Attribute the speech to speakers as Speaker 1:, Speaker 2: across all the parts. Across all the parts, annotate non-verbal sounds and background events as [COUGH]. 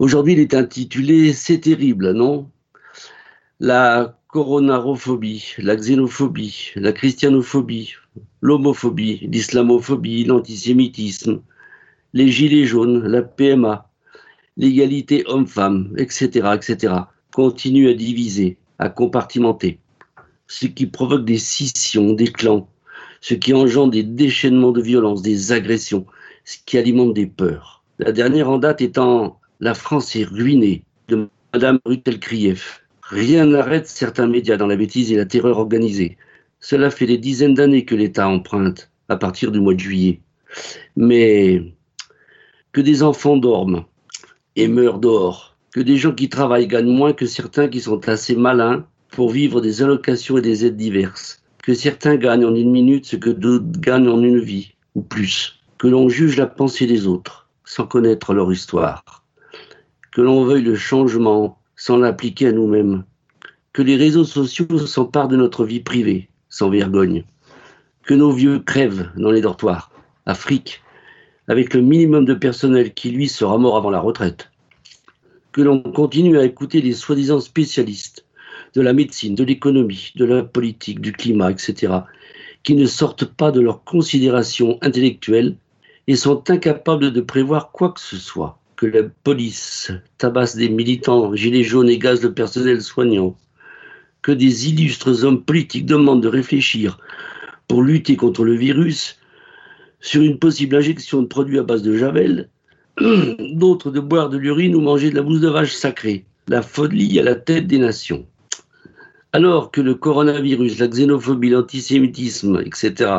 Speaker 1: Aujourd'hui, il est intitulé C'est terrible, non? La coronarophobie, la xénophobie, la christianophobie, l'homophobie, l'islamophobie, l'antisémitisme, les gilets jaunes, la PMA, l'égalité homme-femme, etc., etc., continuent à diviser, à compartimenter, ce qui provoque des scissions, des clans, ce qui engendre des déchaînements de violence, des agressions, ce qui alimente des peurs. La dernière en date étant La France est ruinée de Madame Rutel-Krief. Rien n'arrête certains médias dans la bêtise et la terreur organisée. Cela fait des dizaines d'années que l'État emprunte, à partir du mois de juillet. Mais que des enfants dorment et meurent dehors, que des gens qui travaillent gagnent moins que certains qui sont assez malins pour vivre des allocations et des aides diverses, que certains gagnent en une minute ce que d'autres gagnent en une vie, ou plus, que l'on juge la pensée des autres sans connaître leur histoire, que l'on veuille le changement sans l'appliquer à nous-mêmes, que les réseaux sociaux s'emparent de notre vie privée sans vergogne, que nos vieux crèvent dans les dortoirs, Afrique, avec le minimum de personnel qui, lui, sera mort avant la retraite, que l'on continue à écouter les soi-disant spécialistes de la médecine, de l'économie, de la politique, du climat, etc., qui ne sortent pas de leurs considérations intellectuelles et sont incapables de prévoir quoi que ce soit, que la police tabasse des militants gilets jaunes et gaz le personnel soignant, que des illustres hommes politiques demandent de réfléchir pour lutter contre le virus sur une possible injection de produits à base de javel, [CLEARS THROAT] d'autres de boire de l'urine ou manger de la bouse de vache sacrée, la folie à la tête des nations. Alors que le coronavirus, la xénophobie, l'antisémitisme, etc.,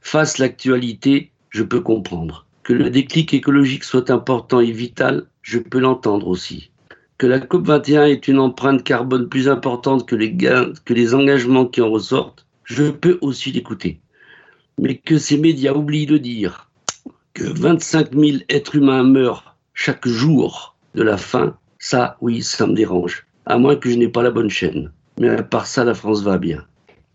Speaker 1: fassent l'actualité, je peux comprendre. Que le déclic écologique soit important et vital, je peux l'entendre aussi. Que la COP21 est une empreinte carbone plus importante que les, que les engagements qui en ressortent, je peux aussi l'écouter. Mais que ces médias oublient de dire que 25 000 êtres humains meurent chaque jour de la faim, ça, oui, ça me dérange. À moins que je n'ai pas la bonne chaîne. Mais à part ça, la France va bien.